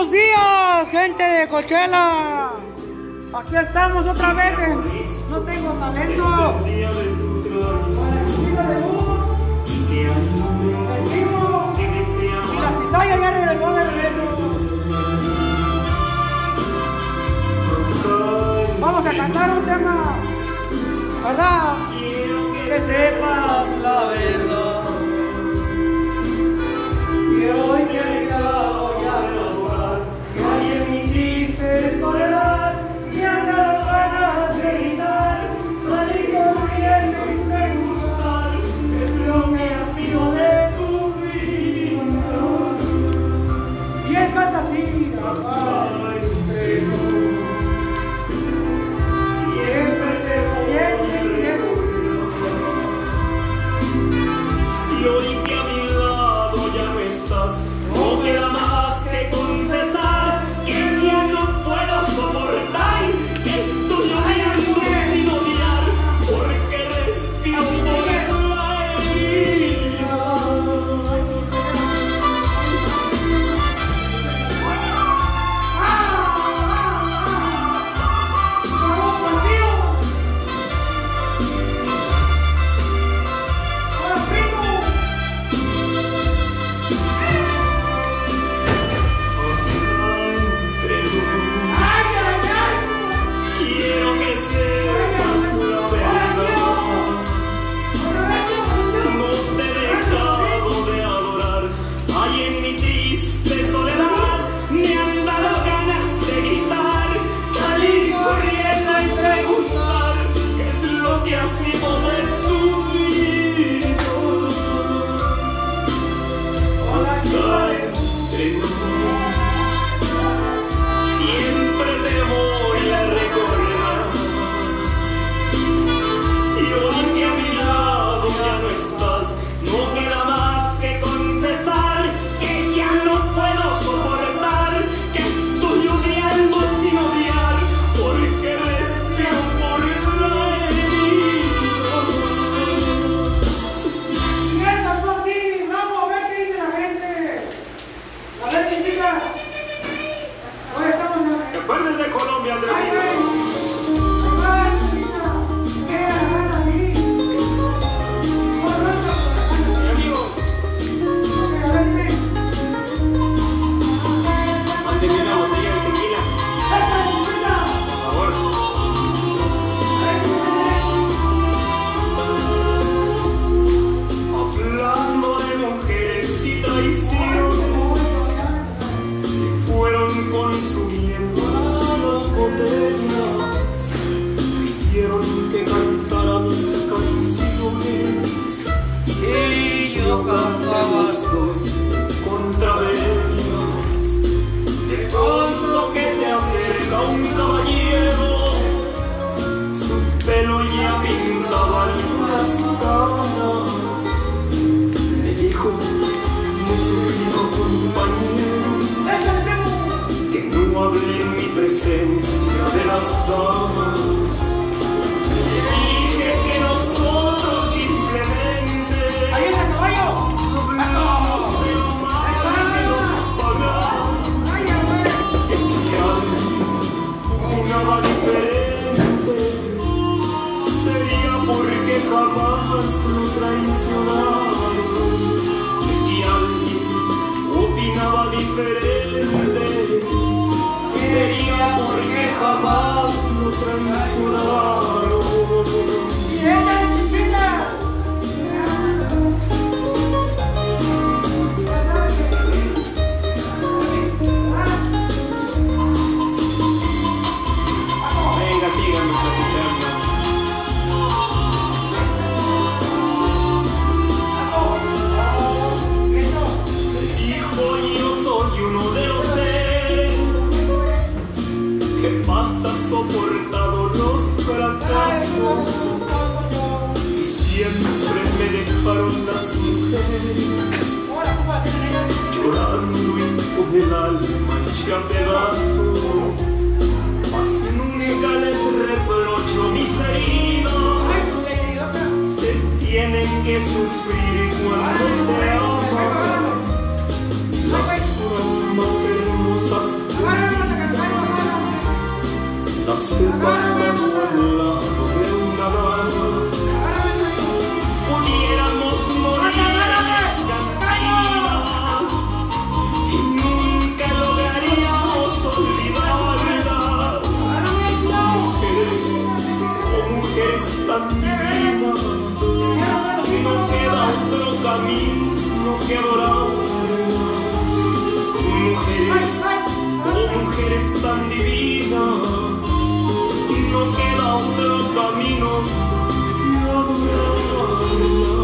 Buenos días, gente de Cochela. Aquí estamos otra vez. En... No tengo talento. Y la pitaya ya regresó de regreso. Vamos a cantar un tema. ¿Verdad? Que sepas la verdad. Y hoy presencia de las damas. Dije que nosotros diferente. Sería porque jamás lo. Abaixo do transcurso E é soportado los fracasos. Siempre me dejaron las mujeres llorando y con el alma hecha pedazos. Mas nunca les reprocho mis heridas se tienen que sufrir cuando se aman las cosas más hermosas la selva al lado de una dama pudiéramos morir en cantinas y nunca lograríamos olvidarlas mujeres oh mujeres tan divinas no queda otro camino que adorarlas mujeres oh mujeres tan divinas no queda otro camino. que adorarlas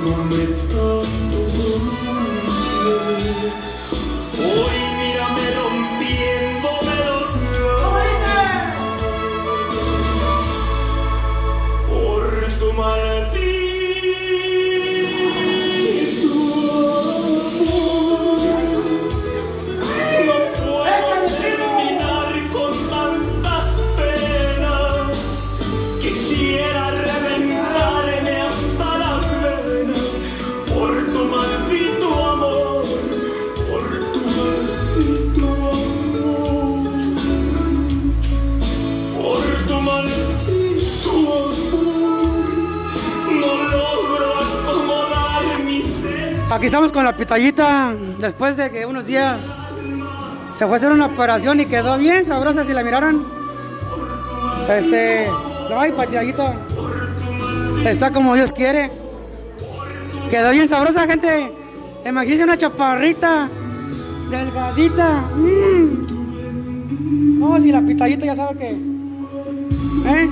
Oh, my God. Aquí estamos con la pitallita después de que unos días se fue a hacer una operación y quedó bien sabrosa si la miraran. Este, ay, pitallita. Está como Dios quiere. Quedó bien sabrosa, gente. Imagínense una chaparrita, delgadita. Mm. No, si la pitallita ya sabe que. ¿eh?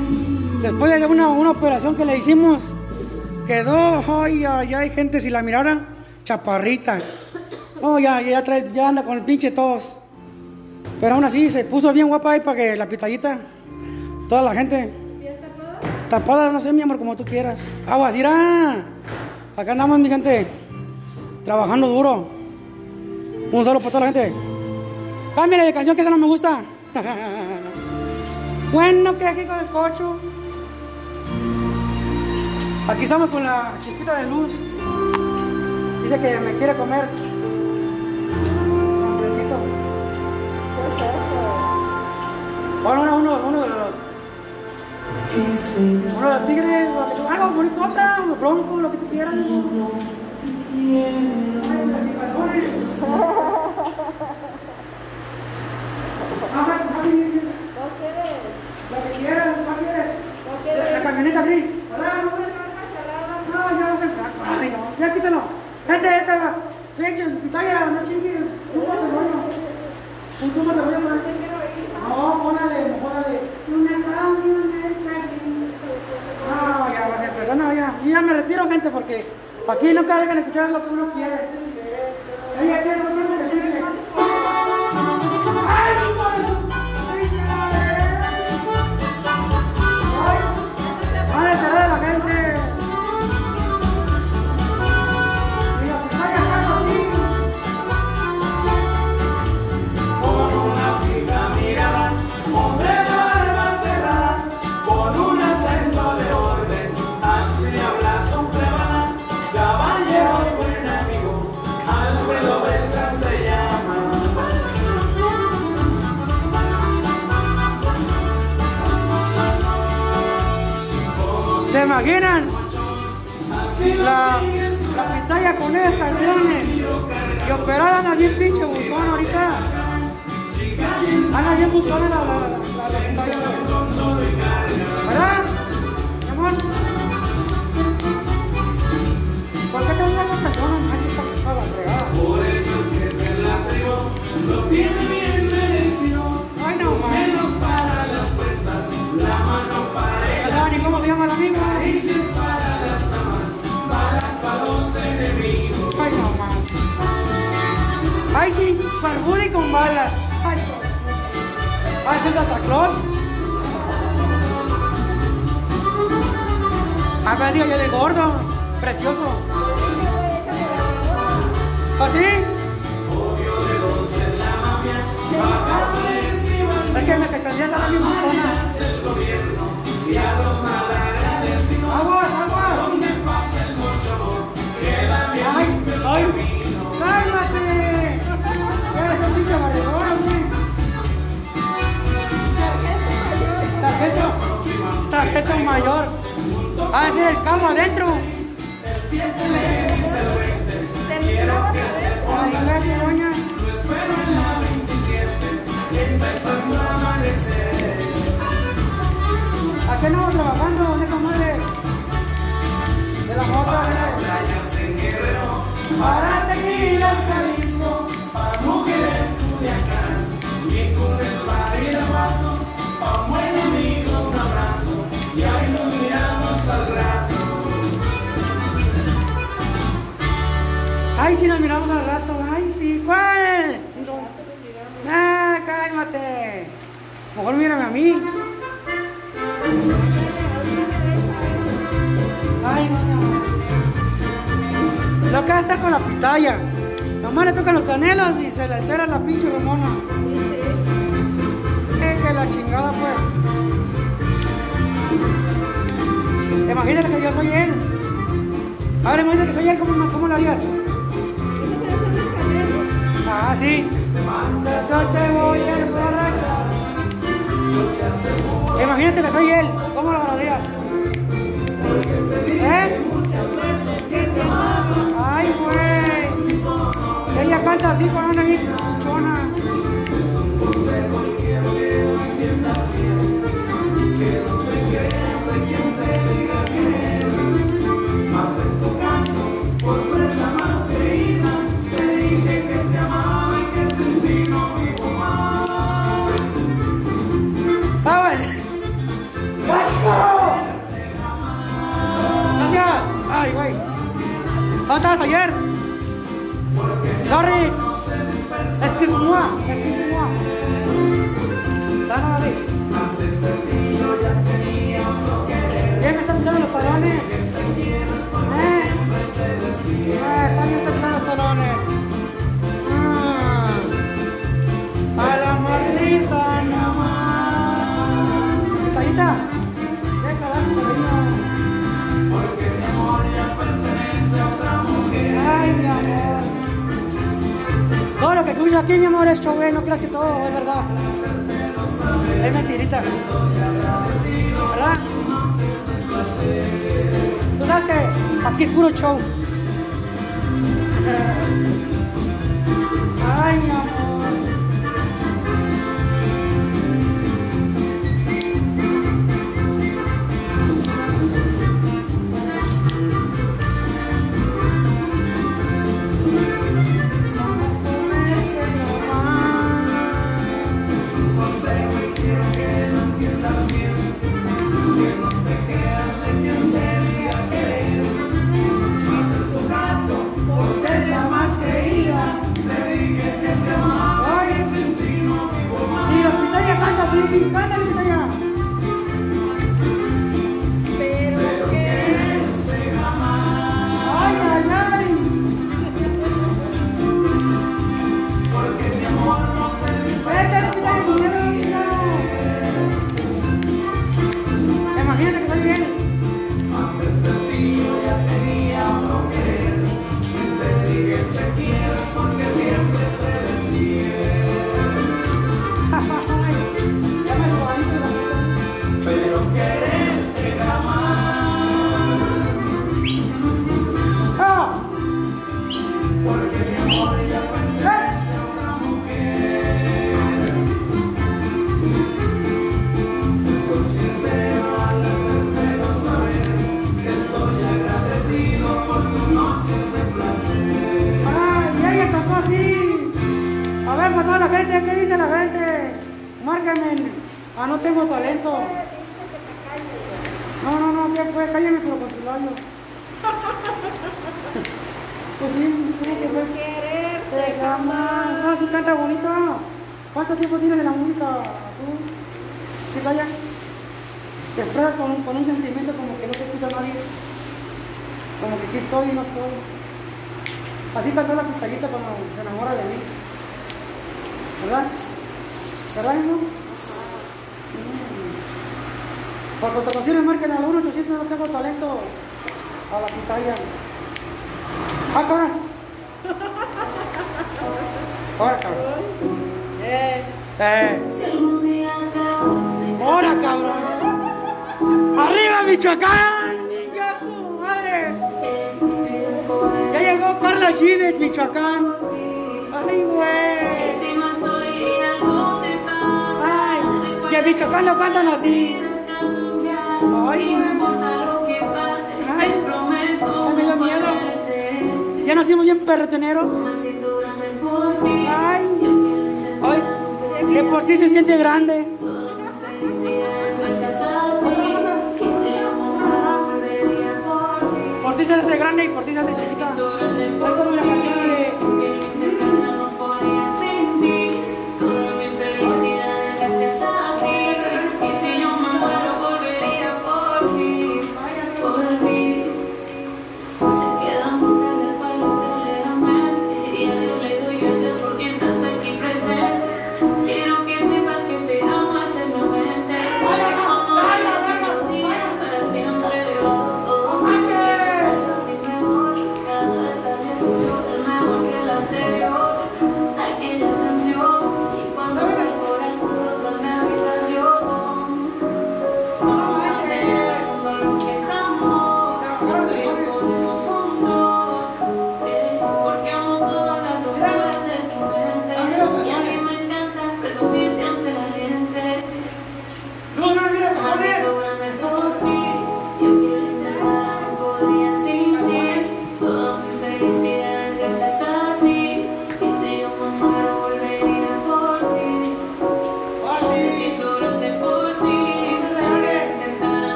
Después de una, una operación que le hicimos, quedó, ay, ay, ay, gente, si la mirara, chaparrita. Oh, ya, ya, trae, ya anda con el pinche todos. Pero aún así se puso bien guapa ahí para que la pitallita, toda la gente. tapada? no sé, mi amor, como tú quieras. Aguas, irá. Acá andamos, mi gente, trabajando duro. Un solo para toda la gente. Cámbiale de canción que esa no me gusta. bueno, que aquí con el cocho. Aquí estamos con la chispita de luz. Dice que me quiere comer. Hombrecito. Bueno, uno, uno, uno de los. Uno de los tigres, lo que tú- algo bonito, otra, unos broncos, lo que tú quieras. Lo que quieras, ¿cuál quieres? La camioneta gris. ¿Verdad? No, ya no se. Ay, no. Ya quítalo. Gente, esta. Leche, pitaya, no chingue. Un rollo. Un rollo, ¿verdad? No, póngale, póngale. Una camioneta gris. No, ya vas a empezar, no, ya. Ya me retiro, gente, porque aquí nunca dejan escuchar lo que uno quiere, imaginan? La, la pitaya con esas canciones. Y operada anda bien pinche buchón ahorita. Anda bien buchona la, la, la, la, la pitaya. ¿Verdad? Mi amor. ¿Por qué te gusta esa canción? Manches, esta que está la fregada. Por eso es que el latrio lo tiene bien merecido, Ay, no, man. El. Dices para las damas, balas para los enemigos. Ay, no, man. Ay, sí, barbuda y con balas. Ay, no. Ah, ¿es el Santa Claus? Ah, pero digo yo de gordo, precioso. ¿Ah, sí? Obvio de dos en la mafia, pagadores y Es que me cachondea la bien buchona. ¡Eres un pinche barredor, güey! Sargento, sargento mayor. Ah, ese es el cabo adentro. Mí. Ay, no, mi amor. Lo que va a estar con la pitaya. Nomás le tocan los canelos y se le altera la pinche hormona. Eh, que la chingada fue. Imagínate que yo soy él. Ahora imagínate que soy él, ¿cómo, cómo lo harías? Ah, sí. Yo te voy a emborrachar. Imagínate que soy él. ¿Cómo lo agarrarías? ¿Eh? Ay, güey. Ella canta así con una bien aquí, mi amor, es eh, no creas que todo es verdad. Es mentirita. ¿Verdad? Tú sabes que aquí es puro show. No talento. No, no, no, ¿qué fue? Cállame, pero con tu labio. Pues sí, ¿cómo que fue? Te jamás. Ah, sí canta bonito. ¿Cuánto tiempo tienes de la música tú? ¿Qué calla? Te expresas con, con un sentimiento como que no te escucha nadie. Como que aquí estoy y no estoy. Así cantó la pistallita cuando se enamora de mí. ¿Verdad? ¿Verdad, hijo? Por contrataciones marquen al 1 800 no tengo talento a la pitaya. ¡Ah, cabrón! ¡Ahora, cabrón! ¡Eh! ¡Ahora, cabrón! ¡Arriba, Michoacán! ¡Niña su madre! Ya llegó Carla Gides, Michoacán. ¡Ay, güey! ¡Ay! Y en Michoacán lo cantan así. ¡Ay, güey! ¡Ay! ¡Ay, me dio miedo! ¿Ya nacimos bien perretonero? ¡Ay! ¡Ay! Que por ti se siente grande. Por ti se hace grande y por ti se hace chiquita.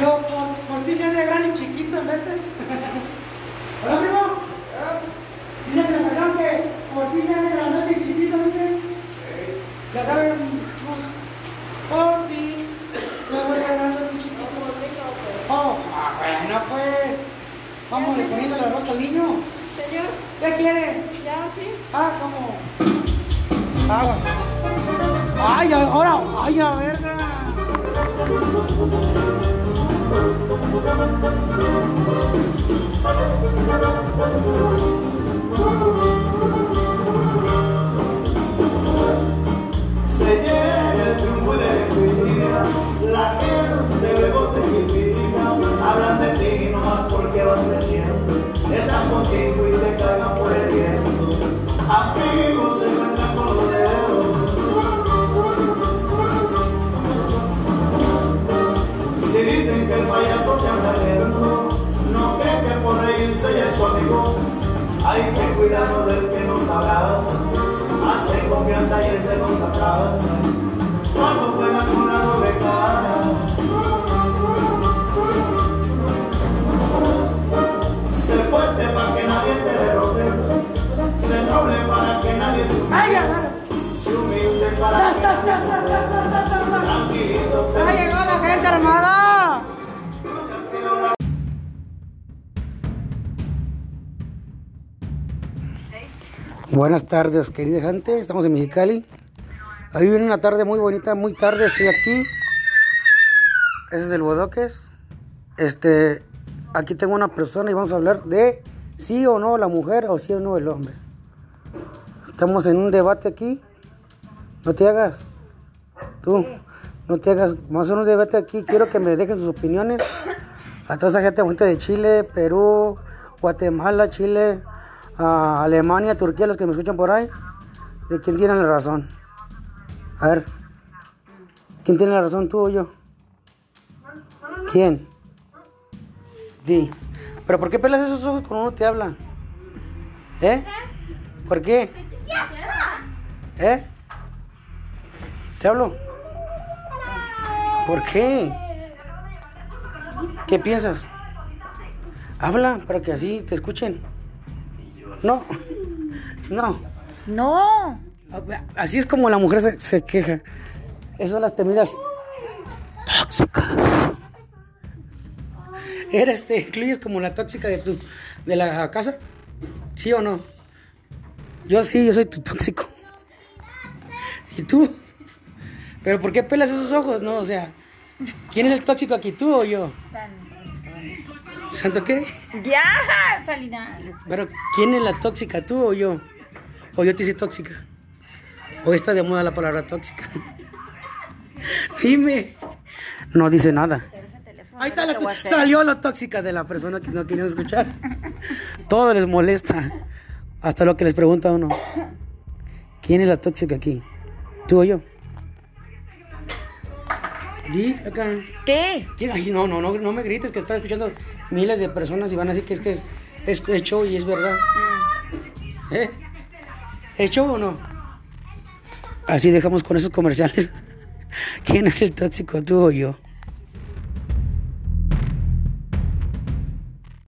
Yo, por, por ti se hace grande y chiquito en veces. Hola, primo. Dice que canción que por ti se hace grande y chiquito, dice. Ya saben, pues, por ti se hace grande y chiquito. Oh, ah, bueno, pues. Vamos poniendo la ropa al niño. Señor, ¿Qué quiere? ya sí. Ah, ¿cómo? Agua. Ay, ahora, ay, a verga. Se llega el triunfo de tu la gente Confianza y él se nos atrasa. Cuando juega con la doble cara. Sé fuerte para que nadie te derrote. Sé noble para que nadie te humille. Sé humilde para que nadie ya. tranquilito feliz. llegó la gente armada. Buenas tardes, querida gente. Estamos en Mexicali. Hoy viene una tarde muy bonita, muy tarde. Estoy aquí. Ese es el Bodoques. Este, aquí tengo una persona y vamos a hablar de sí o no la mujer o sí o no el hombre. Estamos en un debate aquí. No te hagas. Tú, no te hagas. Vamos a hacer un debate aquí. Quiero que me dejen sus opiniones. A toda esa gente, gente de Chile, Perú, Guatemala, Chile, Alemania, Turquía, los que me escuchan por ahí. De quién tiene la razón. A ver. ¿Quién tiene la razón, tú o yo? ¿Quién? Di. ¿Pero por qué pelas esos ojos cuando uno te habla? ¿Eh? ¿Por qué? ¿Eh? ¿Te hablo? ¿Por qué? ¿Qué piensas? Habla para que así te escuchen. No, no. No. Así es como la mujer se, se queja. Esas son las temidas tóxicas. ¿Eres, te incluyes como la tóxica de tu, de la casa? ¿Sí o no? Yo sí, yo soy tu tóxico. ¿Y tú? ¿Pero por qué pelas esos ojos, no? O sea, ¿quién es el tóxico aquí, tú o yo? ¿Santo qué? Ya, Salina. Pero ¿quién es la tóxica, tú o yo? ¿O yo te hice tóxica? ¿O está de moda la palabra tóxica? Dime. No dice nada. Ahí está la tó- salió la tóxica de la persona que no quieren escuchar. Todo les molesta. Hasta lo que les pregunta uno. ¿Quién es la tóxica aquí? ¿Tú o yo? Di acá. ¿Qué? No, no, no, no me grites que están escuchando miles de personas y van a decir que es que es, es, es show y es verdad. ¿Eh? ¿Es show o no? Así dejamos con esos comerciales. ¿Quién es el tóxico, tú o yo?